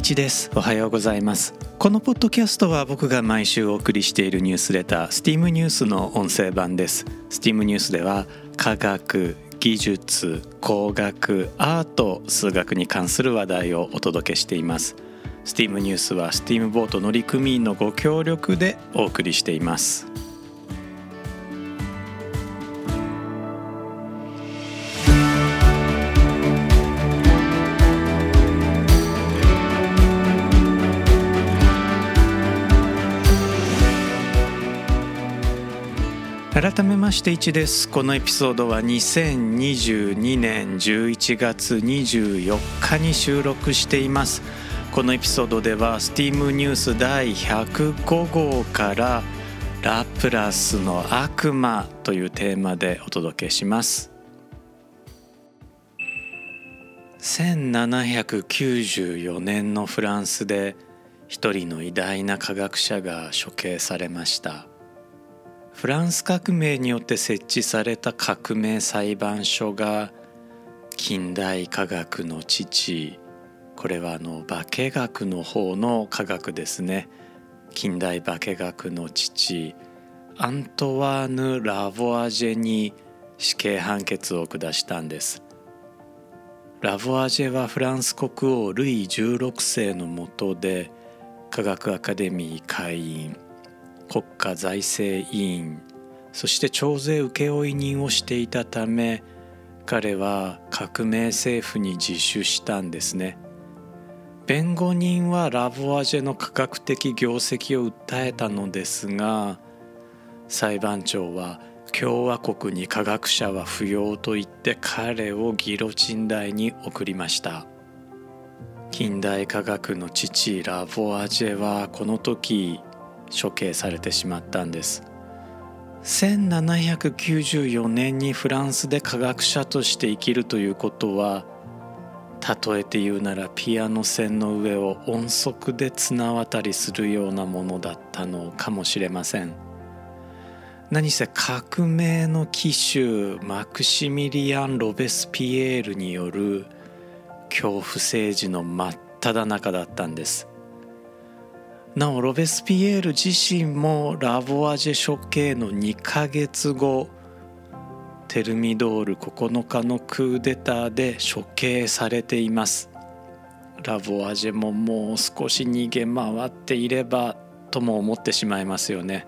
一です。おはようございます。このポッドキャストは僕が毎週お送りしているニュースレター STEAM ニュースの音声版です。STEAM ニュースでは科学技術工学アート数学に関する話題をお届けしています。STEAM ニュースは STEAM ボート乗組員のご協力でお送りしています改めまして1です。このエピソードは2022年11月24日に収録しています。このエピソードでは STEAM ニュース第105号からラプラスの悪魔というテーマでお届けします。1794年のフランスで一人の偉大な科学者が処刑されました。フランス革命によって設置された革命裁判所が近代科学の父。これはあの化学の方の科学ですね。近代化学の父。アントワーヌ・ラボアジェに死刑判決を下したんです。ラボアジェはフランス国王ルイ16世のもとで科学アカデミー会員。国家財政委員そして徴税請負人をしていたため彼は革命政府に自首したんですね。弁護人はラボアジェの科学的業績を訴えたのですが裁判長は共和国に科学者は不要と言って彼をギロチン台に送りました。近代科学の父ラボアジェはこの時処刑されてしまったんです。1794年にフランスで科学者として生きるということは例えて言うならピアノ線の上を音速で綱渡りするようなものだったのかもしれません。何せ革命の騎手マクシミリアン・ロベスピエールによる恐怖政治の真っ只中だったんです。なおロベスピエール自身もラボアジェ処刑の2ヶ月後テルミドール9日のクーデターで処刑されています。ラボアジェももう少し逃げ回っていればとも思ってしまいますよね。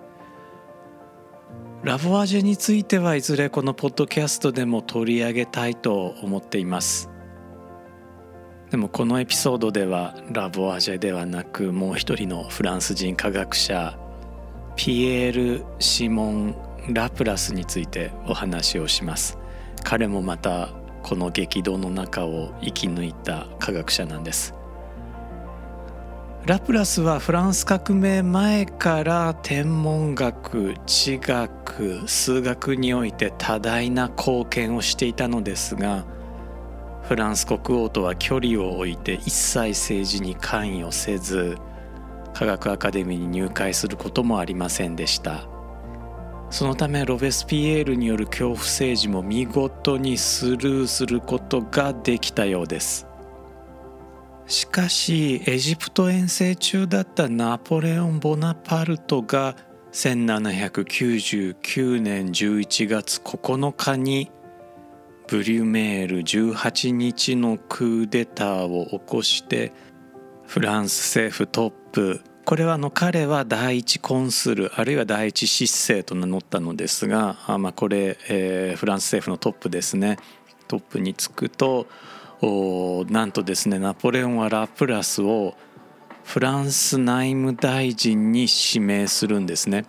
ラボアジェについてはいずれこのポッドキャストでも取り上げたいと思っています。でもこのエピソードではラボアジェではなくもう一人のフランス人科学者ピエール・シモン・ラプラスについてお話をします。彼もまたこの激動の中を生き抜いた科学者なんです。ラプラスはフランス革命前から天文学地学数学において多大な貢献をしていたのですがフランス国王とは距離を置いて一切政治に関与せず科学アカデミーに入会することもありませんでした。そのためロベスピエールによる恐怖政治も見事にスルーすることができたようです。しかしエジプト遠征中だったナポレオン・ボナパルトが1799年11月9日にブリュメール18日のクーデターを起こしてフランス政府トップこれはの彼は第一コンスルあるいは第一執政と名乗ったのですがあ、まあ、これ、えー、フランス政府のトップですねトップにつくとなんとですねナポレオンはラプラスをフランス内務大臣に指名するんですね。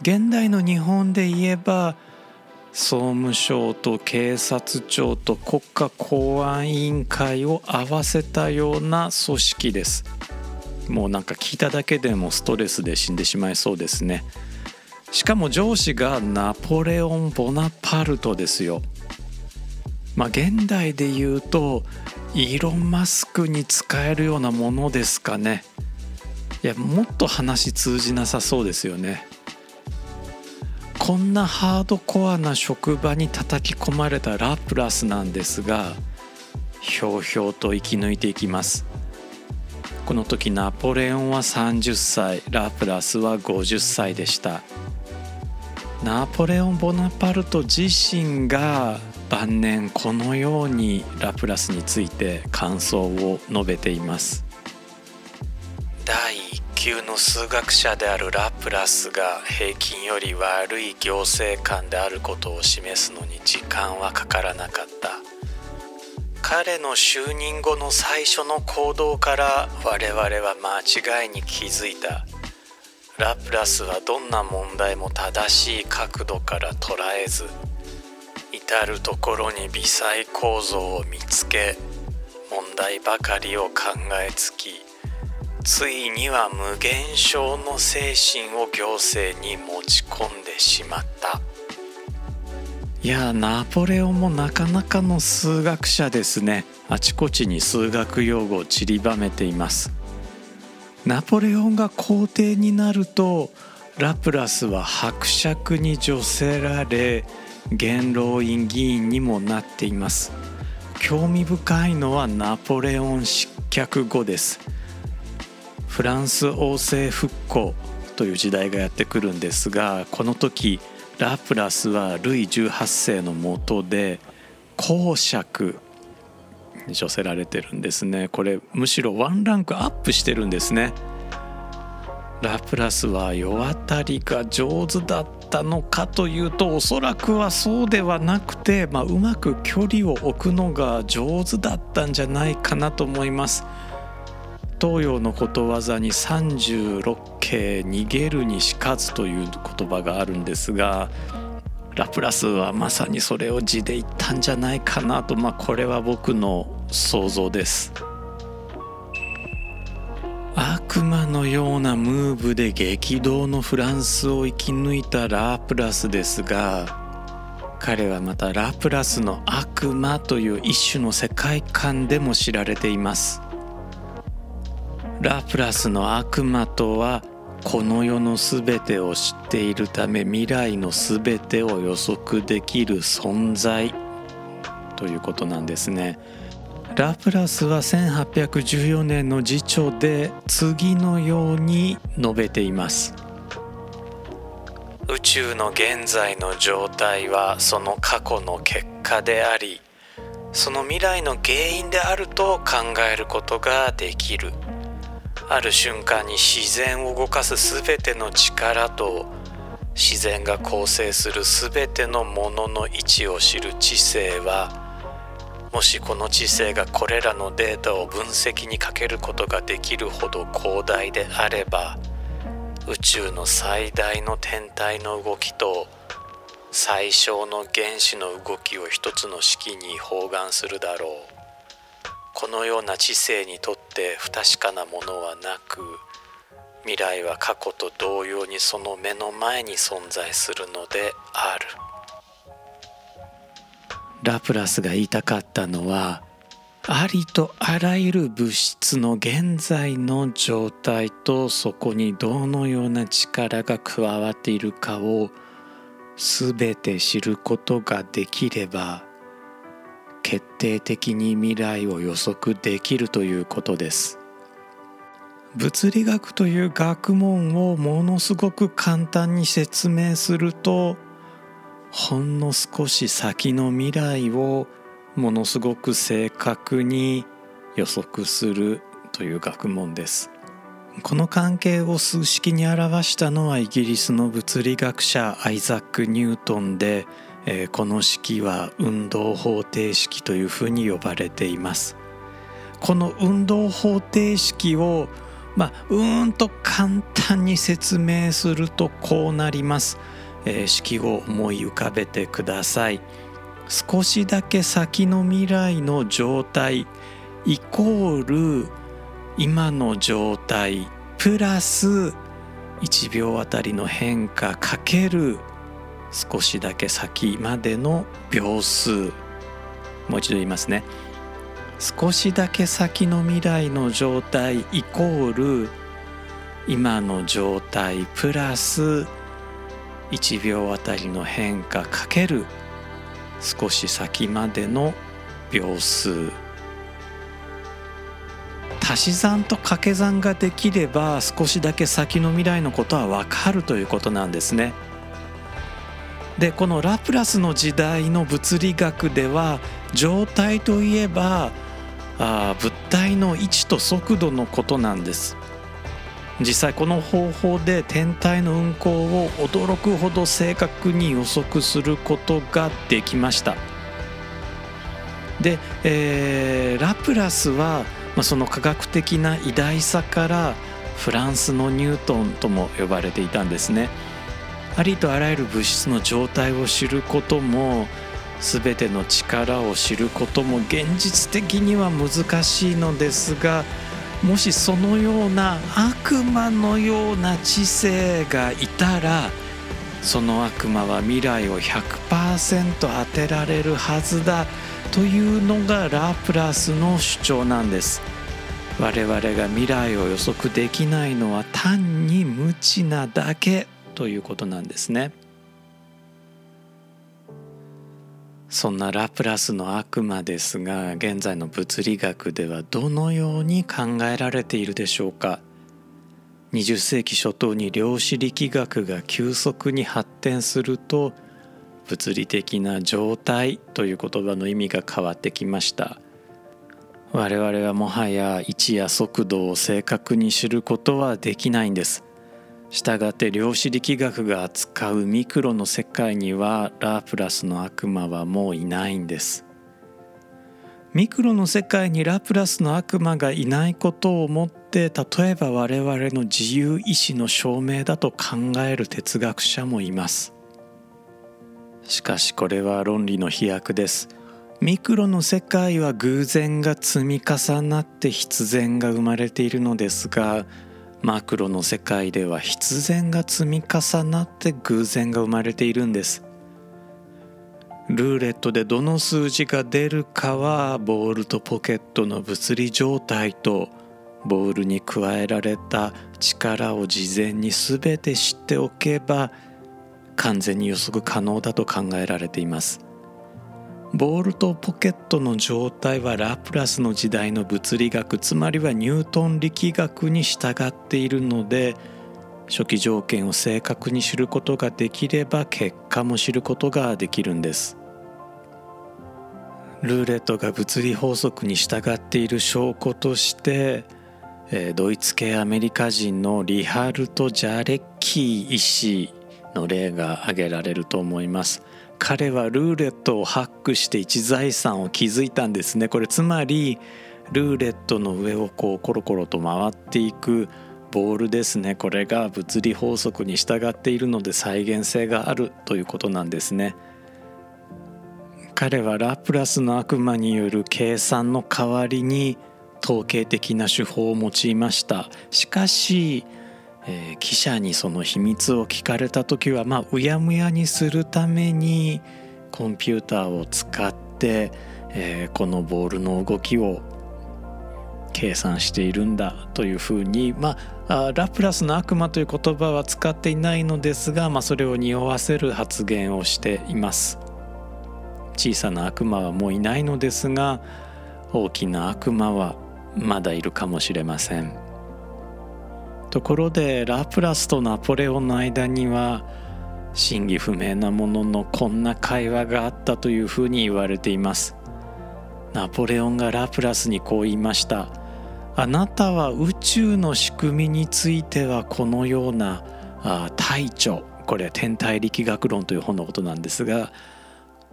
現代の日本で言えば総務省と警察庁と国家公安委員会を合わせたような組織です。もうなんか聞いただけでもストレスで死んでしまいそうですね。しかも上司がナポレオン・ボナパルトですよ。まあ現代で言うとイーロン・マスクに使えるようなものですかね。いやもっと話通じなさそうですよね。こんなハードコアな職場に叩き込まれたラプラスなんですがひょうひょうと生き抜いていきます。この時ナポレオンは30歳ラプラスは50歳でした。ナポレオン・ボナパルト自身が晩年このようにラプラスについて感想を述べています。級の数学者であるラプラスが平均より悪い行政官であることを示すのに時間はかからなかった。彼の就任後の最初の行動から我々は間違いに気づいた。ラプラスはどんな問題も正しい角度から捉えず至る所に微細構造を見つけ問題ばかりを考えつきついには無限小の精神を行政に持ち込んでしまった。いやナポレオンもなかなかの数学者ですね。あちこちに数学用語を散りばめています。ナポレオンが皇帝になるとラプラスは伯爵に除せられ元老院議員にもなっています。興味深いのはナポレオン失脚後です。フランス王政復興という時代がやってくるんですがこの時ラプラスはルイ18世のもとで公爵に処せられてるんですね。これむしろワンランクアップしてるんですね。ラプラスは世渡りが上手だったのかというとおそらくはそうではなくて、まあ、うまく距離を置くのが上手だったんじゃないかなと思います。東洋のことわざに36景逃げるにしかずという言葉があるんですがラプラスはまさにそれを字で言ったんじゃないかなとまあこれは僕の想像です。悪魔のようなムーブで激動のフランスを生き抜いたラプラスですが彼はまたラプラスの悪魔という一種の世界観でも知られています。ラプラスの悪魔とはこの世の全てを知っているため未来の全てを予測できる存在ということなんですね。ラプラスは1814年の辞書で次のように述べています宇宙の現在の状態はその過去の結果でありその未来の原因であると考えることができるある瞬間に自然を動かす全ての力と自然が構成する全てのものの位置を知る知性はもしこの知性がこれらのデータを分析にかけることができるほど広大であれば宇宙の最大の天体の動きと最小の原子の動きを一つの式に包含するだろう。このような知性にとって不確かなものはなく未来は過去と同様にその目の前に存在するのである。ラプラスが言いたかったのはありとあらゆる物質の現在の状態とそこにどのような力が加わっているかを全て知ることができれば決定的に未来を予測できるということです。物理学という学問をものすごく簡単に説明するとほんの少し先の未来をものすごく正確に予測するという学問です。この関係を数式に表したのはイギリスの物理学者アイザック・ニュートンでえー、この式は運動方程式というふうに呼ばれています。この運動方程式をまあうんと簡単に説明するとこうなります、えー、式を思い浮かべてください。少しだけ先の未来の状態イコール今の状態プラス1秒あたりの変化かける少しだけ先までの秒数。もう一度言いますね。少しだけ先の未来の状態イコール今の状態プラス1秒あたりの変化かける少し先までの秒数。足し算と掛け算ができれば少しだけ先の未来のことは分かるということなんですね。でこのラプラスの時代の物理学では状態といえばあ物体の位置と速度のことなんです。実際この方法で天体の運行を驚くほど正確に予測することができました。で、えー、ラプラスは、まあ、その科学的な偉大さからフランスのニュートンとも呼ばれていたんですね。ありとあらゆる物質の状態を知ることも全ての力を知ることも現実的には難しいのですがもしそのような悪魔のような知性がいたらその悪魔は未来を100%当てられるはずだというのがラプラスの主張なんです。我々が未来を予測できないのは単に無知なだけ。ということなんですね。そんなラプラスの悪魔ですが現在の物理学ではどのように考えられているでしょうか。20世紀初頭に量子力学が急速に発展すると物理的な状態という言葉の意味が変わってきました。我々はもはや位置や速度を正確に知ることはできないんです。したがって量子力学が扱うミクロの世界にはラープラスの悪魔はもういないんです。ミクロの世界にラプラスの悪魔がいないことをもって例えば我々の自由意志の証明だと考える哲学者もいます。しかしこれは論理の飛躍です。ミクロの世界は偶然が積み重なって必然が生まれているのですがマクロの世界では必然が積み重なって偶然が生まれているんです。ルーレットでどの数字が出るかはボールとポケットの物理状態とボールに加えられた力を事前に全て知っておけば完全に予測可能だと考えられています。ボールとポケットの状態はラプラスの時代の物理学つまりはニュートン力学に従っているので初期条件を正確に知ることができれば結果も知ることができるんです。ルーレットが物理法則に従っている証拠としてドイツ系アメリカ人のリハルト・ジャレッキー医師の例が挙げられると思います。彼はルーレットをハックして一財産を築いたんですね。これつまりルーレットの上をこうコロコロと回っていくボールですね。これが物理法則に従っているので再現性があるということなんですね。彼はラプラスの悪魔による計算の代わりに統計的な手法を用いました。しかしえー、記者にその秘密を聞かれた時はまあうやむやにするためにコンピューターを使って、えー、このボールの動きを計算しているんだというふうに、まあ、ラプラスの悪魔という言葉は使っていないのですが、まあ、それを匂わせる発言をしています小さな悪魔はもういないのですが大きな悪魔はまだいるかもしれません。ところでラプラスとナポレオンの間には真偽不明なもののこんな会話があったというふうに言われています。ナポレオンがラプラスにこう言いました。あなたは宇宙の仕組みについてはこのようなあ体調これは天体力学論という本のことなんですが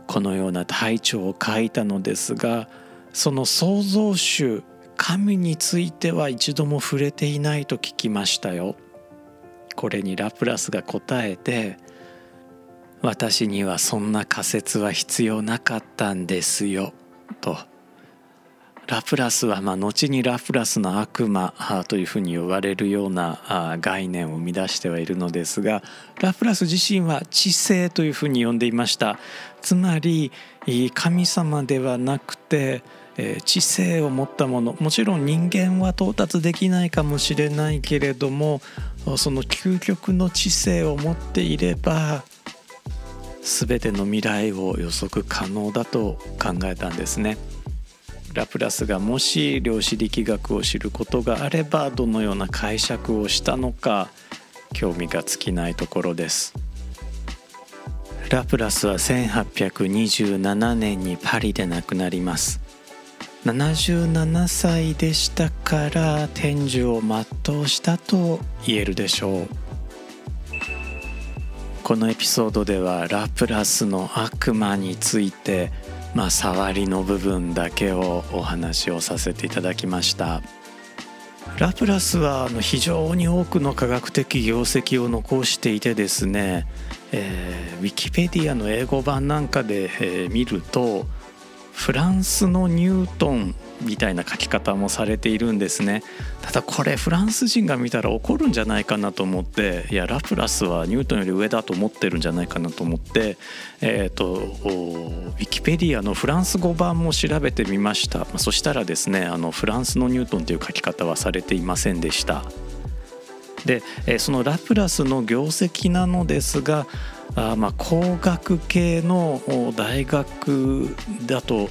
このような体調を書いたのですがその創造主神については一度も触れていないと聞きましたよ。これにラプラスが答えて私にはそんな仮説は必要なかったんですよとラプラスはまあ後にラプラスの悪魔というふうに呼ばれるような概念を生み出してはいるのですがラプラス自身は知性というふうに呼んでいましたつまり神様ではなくてえ知性を持ったもの。もちろん人間は到達できないかもしれないけれどもその究極の知性を持っていれば全ての未来を予測可能だと考えたんですね。ラプラスがもし量子力学を知ることがあればどのような解釈をしたのか興味が尽きないところです。ラプラスは1827年にパリで亡くなります。77歳でしたから天寿を全うしたと言えるでしょうこのエピソードではラプラスの悪魔についてまあ触りの部分だけをお話をさせていただきましたラプラスは非常に多くの科学的業績を残していてですね、えー、ウィキペディアの英語版なんかで、えー、見るとフランスのニュートンみたいな書き方もされているんですね。ただこれフランス人が見たら怒るんじゃないかなと思っていやラプラスはニュートンより上だと思ってるんじゃないかなと思ってえっ、ー、とウィキペディアのフランス語版も調べてみました。そしたらですねあのフランスのニュートンという書き方はされていませんでした。でそのラプラスの業績なのですがあまあ工学系の大学だと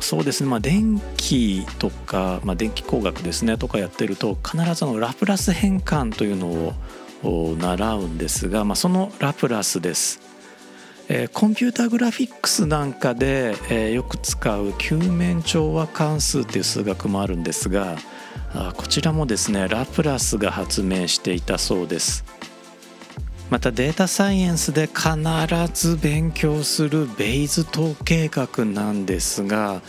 そうですね、まあ、電気とか、まあ、電気工学ですねとかやってると必ずのラプラス変換というのを習うんですが、まあ、そのラプラスです。えー、コンピュータグラフィックスなんかで、えー、よく使う球面調和関数という数学もあるんですがあこちらもですねラプラスが発明していたそうです。またデータサイエンスで必ず勉強するベイズ統計学なんですが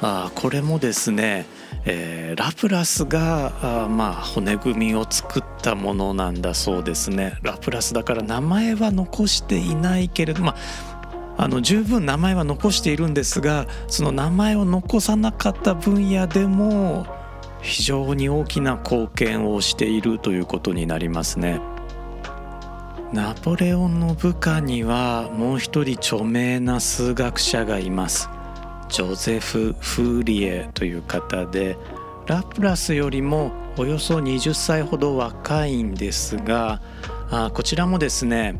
あこれもですね、えー、ラプラスがあまあ骨組みを作ったものなんだそうですねラプラスだから名前は残していないけれどまああの十分名前は残しているんですがその名前を残さなかった分野でも非常に大きな貢献をしているということになりますね。ナポレオンの部下にはもう一人著名な数学者がいますジョゼフ・フーリエという方でラプラスよりもおよそ20歳ほど若いんですがあこちらもですね、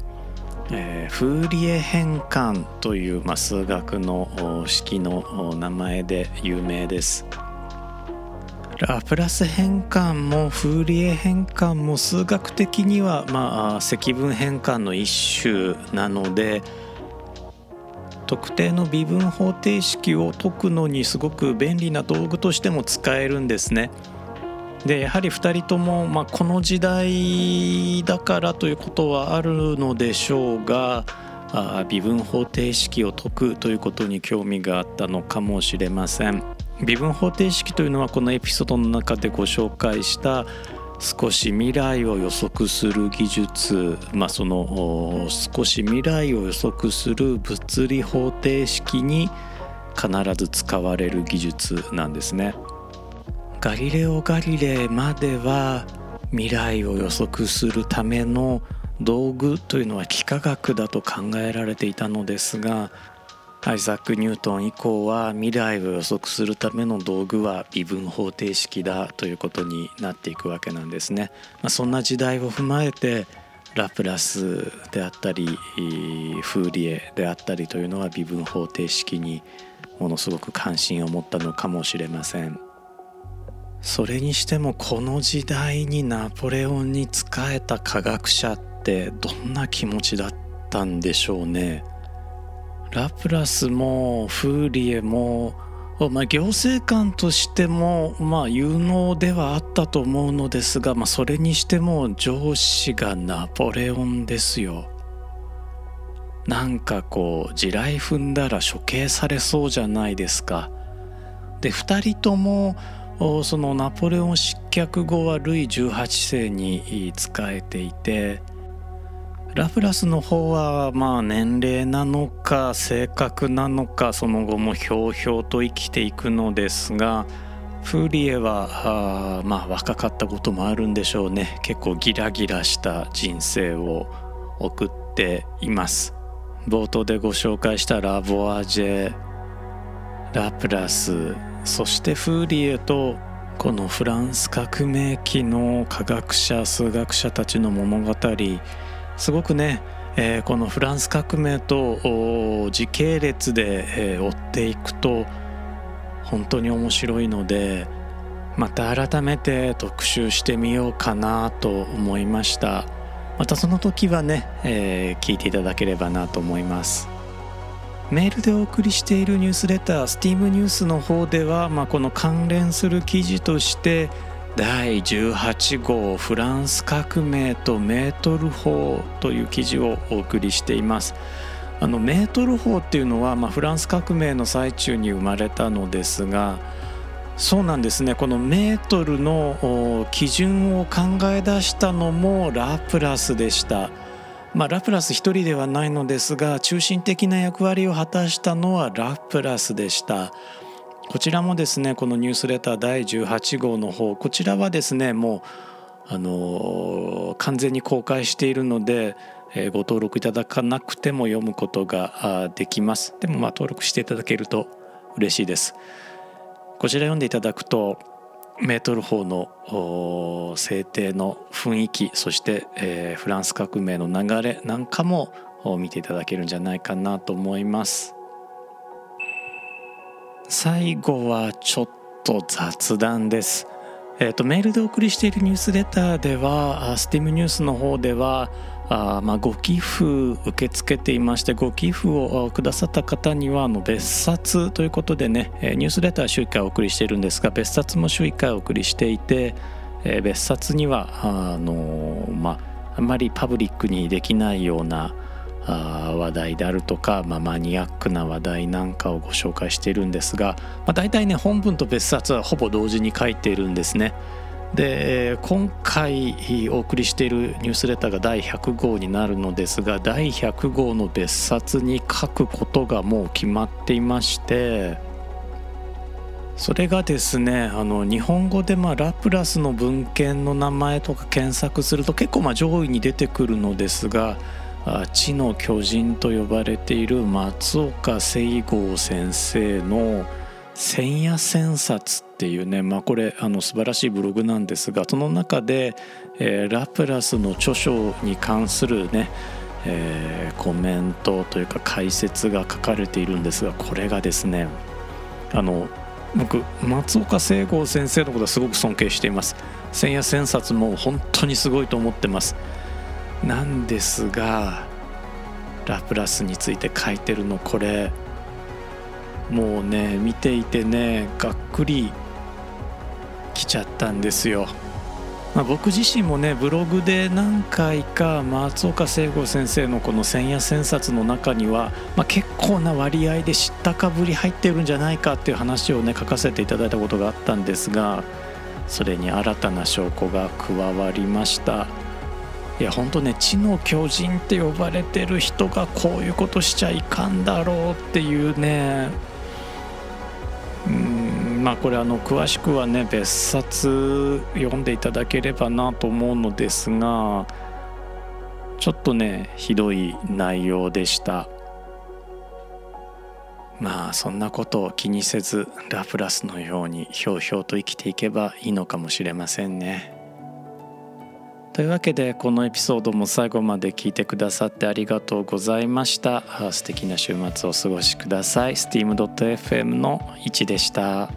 えー、フーリエ変換という、まあ、数学の式の名前で有名です。ラプラス変換もフーリエ変換も数学的にはまあ積分変換の一種なので特定の微分方程式を解くのにすごく便利な道具としても使えるんですね。でやはり2人とも、まあ、この時代だからということはあるのでしょうがあ微分方程式を解くということに興味があったのかもしれません。微分方程式というのはこのエピソードの中でご紹介した少し未来を予測する技術、まあ、その少し未来を予測する物理方程式に必ず使われる技術なんですね。ガリレオ・ガリレイまでは未来を予測するための道具というのは幾何学だと考えられていたのですがアイザック・ニュートン以降は未来を予測するための道具は微分方程式だということになっていくわけなんですね。まあ、そんな時代を踏まえてラプラスであったりフーリエであったりというのは微分方程式にものすごく関心を持ったのかもしれません。それにしてもこの時代にナポレオンに仕えた科学者ってどんな気持ちだったんでしょうね。ラプラスもフーリエも、まあ、行政官としても、まあ、有能ではあったと思うのですが、まあ、それにしても上司がナポレオンですよ。なんかこう地雷踏んだら処刑されそうじゃないですか。で2人ともそのナポレオン失脚後はルイ18世に仕えていてラプラスの方はまあ年齢なのか性格なのかその後もひょうひょうと生きていくのですがフーリエはあまあ若かったこともあるんでしょうね。結構ギラギラした人生を送っています。冒頭でご紹介したラボアジェラプラスそしてフーリエとこのフランス革命期の科学者数学者たちの物語。すごくね、えー、このフランス革命と時系列で、えー、追っていくと本当に面白いのでまた改めて特集してみようかなと思いました。またその時はね、えー、聞いていただければなと思います。メールでお送りしているニュースレター STEAM ニュースの方では、まあ、この関連する記事として第18号フランス革命とメートル法という記事をお送りしていますあのメートル法っていうのは、まあ、フランス革命の最中に生まれたのですがそうなんですねこのメートルの基準を考え出したのもラプラスでした。まあ、ラプラス一人ではないのですが中心的な役割を果たしたのはラプラスでした。こちらもですねこのニュースレター第18号の方こちらはですねもうあの完全に公開しているので、え、ご登録いただかなくても読むことができます。でもまあ登録していただけると嬉しいです。こちら読んでいただくとメートル法の制定の雰囲気そして、えー、フランス革命の流れなんかも見ていただけるんじゃないかなと思います。最後はちょっと雑談です。えーと、メールでお送りしているニュースレターでは STEAM ニュースの方ではあまあ、ご寄付受け付けていましてご寄付をくださった方にはあの別冊ということでねニュースレター週1回お送りしているんですが別冊も週1回お送りしていて、え、別冊にはあの、まあ、あんまりパブリックにできないようなあ話題であるとか、まあ、マニアックな話題なんかをご紹介しているんですが、まあ、大体ね本文と別冊はほぼ同時に書いているんですね。で今回お送りしているニュースレターが第100号になるのですが第100号の別冊に書くことがもう決まっていましてそれがですねあの日本語でまあラプラスの文献の名前とか検索すると結構まあ上位に出てくるのですが知の巨人と呼ばれている松岡聖剛先生の「千夜千冊」っていうね、まあ、これあの素晴らしいブログなんですがその中で、えー、ラプラスの著書に関するね、えー、コメントというか解説が書かれているんですがこれがですねあの僕松岡聖剛先生のことはすごく尊敬しています。千夜千冊も本当にすごいと思ってます。なんですがラプラスについて書いてるのこれもうね見ていてねがっくりきちゃったんですよ。まあ、僕自身もねブログで何回か松岡聖吾先生のこの千夜千冊の中には、まあ、結構な割合で知ったかぶり入ってるんじゃないかっていう話をね書かせていただいたことがあったんですがそれに新たな証拠が加わりました。いや本当ね知の巨人って呼ばれてる人がこういうことしちゃいかんだろうっていうねうんまあこれあの詳しくはね別冊読んでいただければなと思うのですがちょっとねひどい内容でしたまあそんなことを気にせずラプラスのようにひょうひょうと生きていけばいいのかもしれませんね。というわけでこのエピソードも最後まで聞いてくださってありがとうございました。素敵な週末をお過ごしください。steam.fm の1でした。